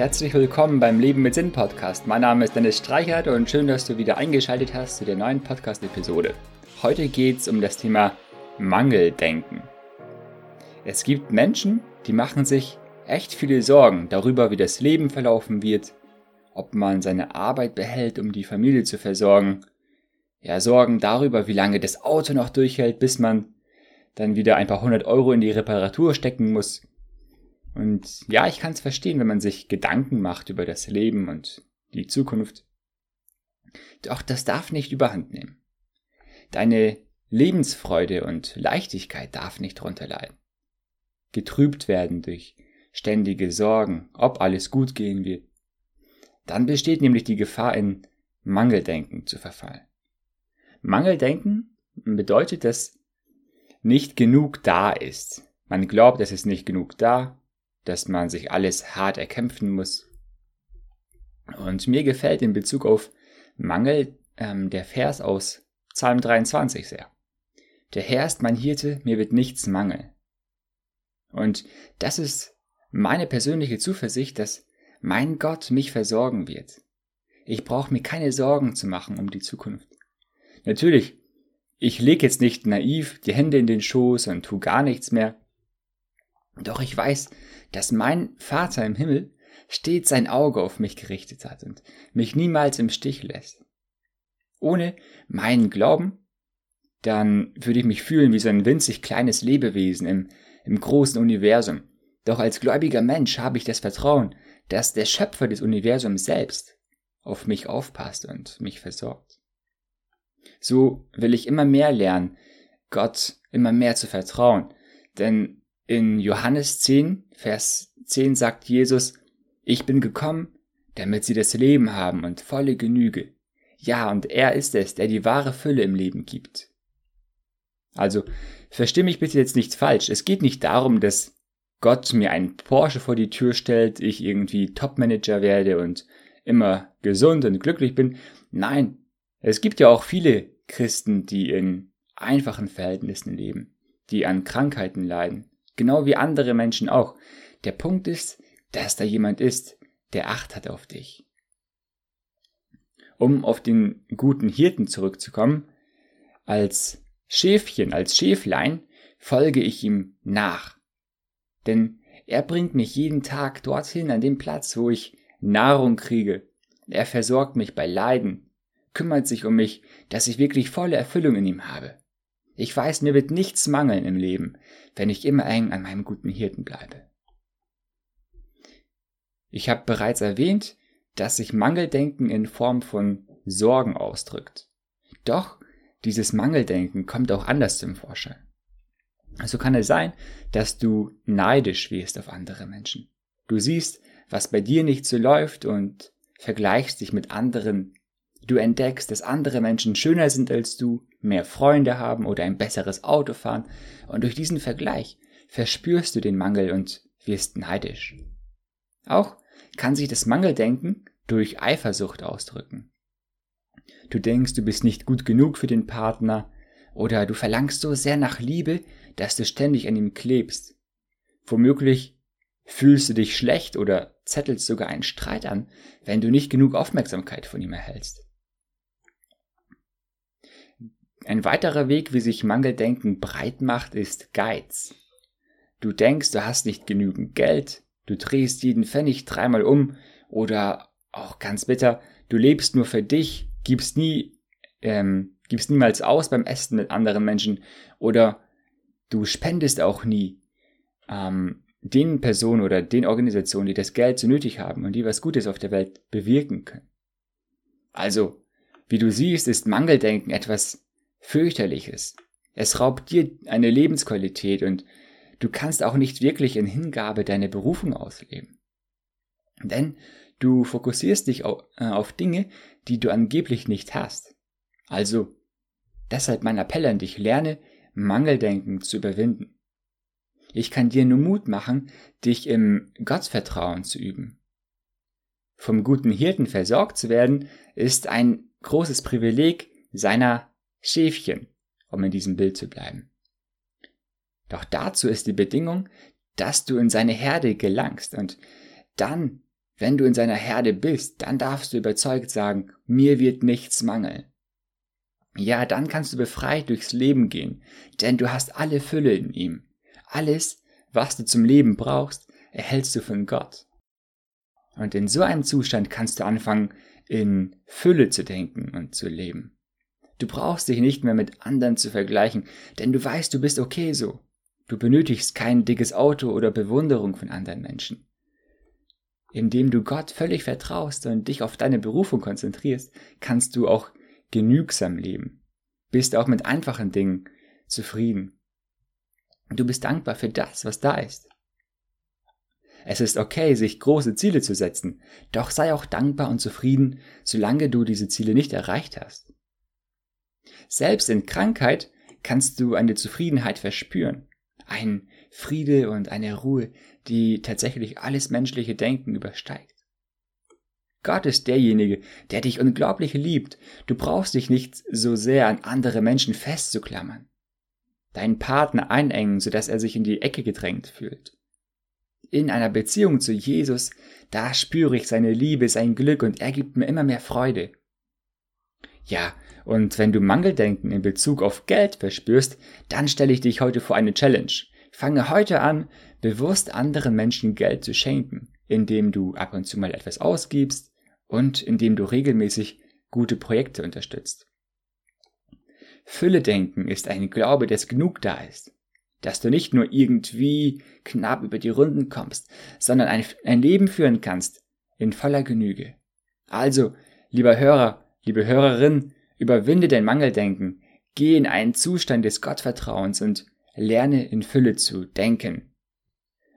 Herzlich willkommen beim Leben mit Sinn Podcast. Mein Name ist Dennis Streichert und schön, dass du wieder eingeschaltet hast zu der neuen Podcast-Episode. Heute geht es um das Thema Mangeldenken. Es gibt Menschen, die machen sich echt viele Sorgen darüber, wie das Leben verlaufen wird, ob man seine Arbeit behält, um die Familie zu versorgen, ja, Sorgen darüber, wie lange das Auto noch durchhält, bis man dann wieder ein paar hundert Euro in die Reparatur stecken muss. Und ja, ich kann es verstehen, wenn man sich Gedanken macht über das Leben und die Zukunft. Doch das darf nicht überhand nehmen. Deine Lebensfreude und Leichtigkeit darf nicht drunter leiden. Getrübt werden durch ständige Sorgen, ob alles gut gehen wird. Dann besteht nämlich die Gefahr, in Mangeldenken zu verfallen. Mangeldenken bedeutet, dass nicht genug da ist. Man glaubt, es ist nicht genug da, dass man sich alles hart erkämpfen muss. Und mir gefällt in Bezug auf Mangel ähm, der Vers aus Psalm 23 sehr. Der Herr ist mein Hirte, mir wird nichts mangeln. Und das ist meine persönliche Zuversicht, dass mein Gott mich versorgen wird. Ich brauche mir keine Sorgen zu machen um die Zukunft. Natürlich, ich lege jetzt nicht naiv die Hände in den Schoß und tu gar nichts mehr. Doch ich weiß, dass mein Vater im Himmel stets sein Auge auf mich gerichtet hat und mich niemals im Stich lässt. Ohne meinen Glauben, dann würde ich mich fühlen wie so ein winzig kleines Lebewesen im, im großen Universum. Doch als gläubiger Mensch habe ich das Vertrauen, dass der Schöpfer des Universums selbst auf mich aufpasst und mich versorgt. So will ich immer mehr lernen, Gott immer mehr zu vertrauen. Denn in Johannes 10, Vers 10 sagt Jesus, ich bin gekommen, damit sie das Leben haben und volle Genüge. Ja, und er ist es, der die wahre Fülle im Leben gibt. Also, versteh mich bitte jetzt nicht falsch. Es geht nicht darum, dass Gott mir einen Porsche vor die Tür stellt, ich irgendwie Topmanager werde und immer gesund und glücklich bin. Nein, es gibt ja auch viele Christen, die in einfachen Verhältnissen leben, die an Krankheiten leiden, genau wie andere Menschen auch. Der Punkt ist, dass da jemand ist, der Acht hat auf dich. Um auf den guten Hirten zurückzukommen, als Schäfchen, als Schäflein folge ich ihm nach. Denn er bringt mich jeden Tag dorthin an den Platz, wo ich Nahrung kriege. Er versorgt mich bei Leiden, kümmert sich um mich, dass ich wirklich volle Erfüllung in ihm habe. Ich weiß, mir wird nichts mangeln im Leben, wenn ich immer eng an meinem guten Hirten bleibe. Ich habe bereits erwähnt, dass sich Mangeldenken in Form von Sorgen ausdrückt. Doch dieses Mangeldenken kommt auch anders zum Vorschein. So kann es sein, dass du neidisch wirst auf andere Menschen. Du siehst, was bei dir nicht so läuft und vergleichst dich mit anderen Du entdeckst, dass andere Menschen schöner sind als du, mehr Freunde haben oder ein besseres Auto fahren, und durch diesen Vergleich verspürst du den Mangel und wirst neidisch. Auch kann sich das Mangeldenken durch Eifersucht ausdrücken. Du denkst, du bist nicht gut genug für den Partner, oder du verlangst so sehr nach Liebe, dass du ständig an ihm klebst. Womöglich fühlst du dich schlecht oder zettelst sogar einen Streit an, wenn du nicht genug Aufmerksamkeit von ihm erhältst. Ein weiterer Weg, wie sich Mangeldenken breit macht, ist Geiz. Du denkst, du hast nicht genügend Geld, du drehst jeden Pfennig dreimal um oder auch ganz bitter, du lebst nur für dich, gibst nie, ähm, gibst niemals aus beim Essen mit anderen Menschen oder du spendest auch nie ähm, den Personen oder den Organisationen, die das Geld so nötig haben und die was Gutes auf der Welt bewirken können. Also, wie du siehst, ist Mangeldenken etwas fürchterliches. Es raubt dir eine Lebensqualität und du kannst auch nicht wirklich in Hingabe deine Berufung ausleben. Denn du fokussierst dich auf, äh, auf Dinge, die du angeblich nicht hast. Also, deshalb mein Appell an dich, lerne Mangeldenken zu überwinden. Ich kann dir nur Mut machen, dich im Gottvertrauen zu üben. Vom guten Hirten versorgt zu werden, ist ein großes Privileg seiner Schäfchen, um in diesem Bild zu bleiben. Doch dazu ist die Bedingung, dass du in seine Herde gelangst und dann Wenn du in seiner Herde bist, dann darfst du überzeugt sagen, mir wird nichts mangeln. Ja, dann kannst du befreit durchs Leben gehen, denn du hast alle Fülle in ihm. Alles, was du zum Leben brauchst, erhältst du von Gott. Und in so einem Zustand kannst du anfangen, in Fülle zu denken und zu leben. Du brauchst dich nicht mehr mit anderen zu vergleichen, denn du weißt, du bist okay so. Du benötigst kein dickes Auto oder Bewunderung von anderen Menschen. Indem du Gott völlig vertraust und dich auf deine Berufung konzentrierst, kannst du auch genügsam leben. Bist auch mit einfachen Dingen zufrieden. Du bist dankbar für das, was da ist. Es ist okay, sich große Ziele zu setzen, doch sei auch dankbar und zufrieden, solange du diese Ziele nicht erreicht hast. Selbst in Krankheit kannst du eine Zufriedenheit verspüren, ein Friede und eine Ruhe, die tatsächlich alles menschliche Denken übersteigt. Gott ist derjenige, der dich unglaublich liebt. Du brauchst dich nicht so sehr an andere Menschen festzuklammern. Deinen Partner einengen, sodass er sich in die Ecke gedrängt fühlt. In einer Beziehung zu Jesus, da spüre ich seine Liebe, sein Glück und er gibt mir immer mehr Freude. Ja, und wenn du Mangeldenken in Bezug auf Geld verspürst, dann stelle ich dich heute vor eine Challenge. Fange heute an, bewusst anderen Menschen Geld zu schenken, indem du ab und zu mal etwas ausgibst, und indem du regelmäßig gute Projekte unterstützt. Fülle-Denken ist ein Glaube, dass genug da ist, dass du nicht nur irgendwie knapp über die Runden kommst, sondern ein, ein Leben führen kannst in voller Genüge. Also, lieber Hörer, liebe Hörerin, überwinde dein Mangeldenken, geh in einen Zustand des Gottvertrauens und lerne in Fülle zu denken.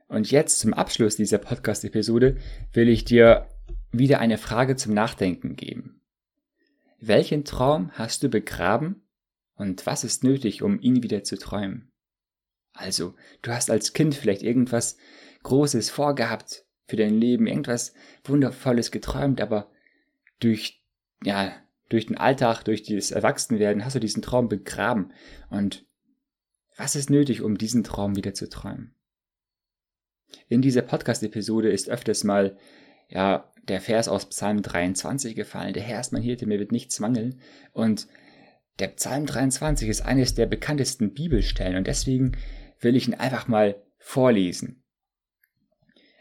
Und jetzt zum Abschluss dieser Podcast-Episode will ich dir wieder eine Frage zum Nachdenken geben. Welchen Traum hast du begraben und was ist nötig, um ihn wieder zu träumen? Also, du hast als Kind vielleicht irgendwas Großes vorgehabt für dein Leben, irgendwas Wundervolles geträumt, aber durch, ja, durch den Alltag, durch das Erwachsenwerden hast du diesen Traum begraben. Und was ist nötig, um diesen Traum wieder zu träumen? In dieser Podcast-Episode ist öfters mal, ja, der Vers aus Psalm 23 gefallen. Der Herr ist mein Hirte, mir wird nichts mangeln. Und der Psalm 23 ist eines der bekanntesten Bibelstellen und deswegen will ich ihn einfach mal vorlesen.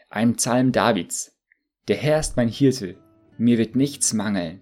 Ein Psalm Davids. Der Herr ist mein Hirte, mir wird nichts mangeln.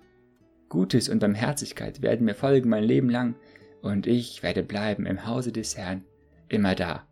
Gutes und Barmherzigkeit werden mir folgen mein Leben lang, und ich werde bleiben im Hause des Herrn, immer da,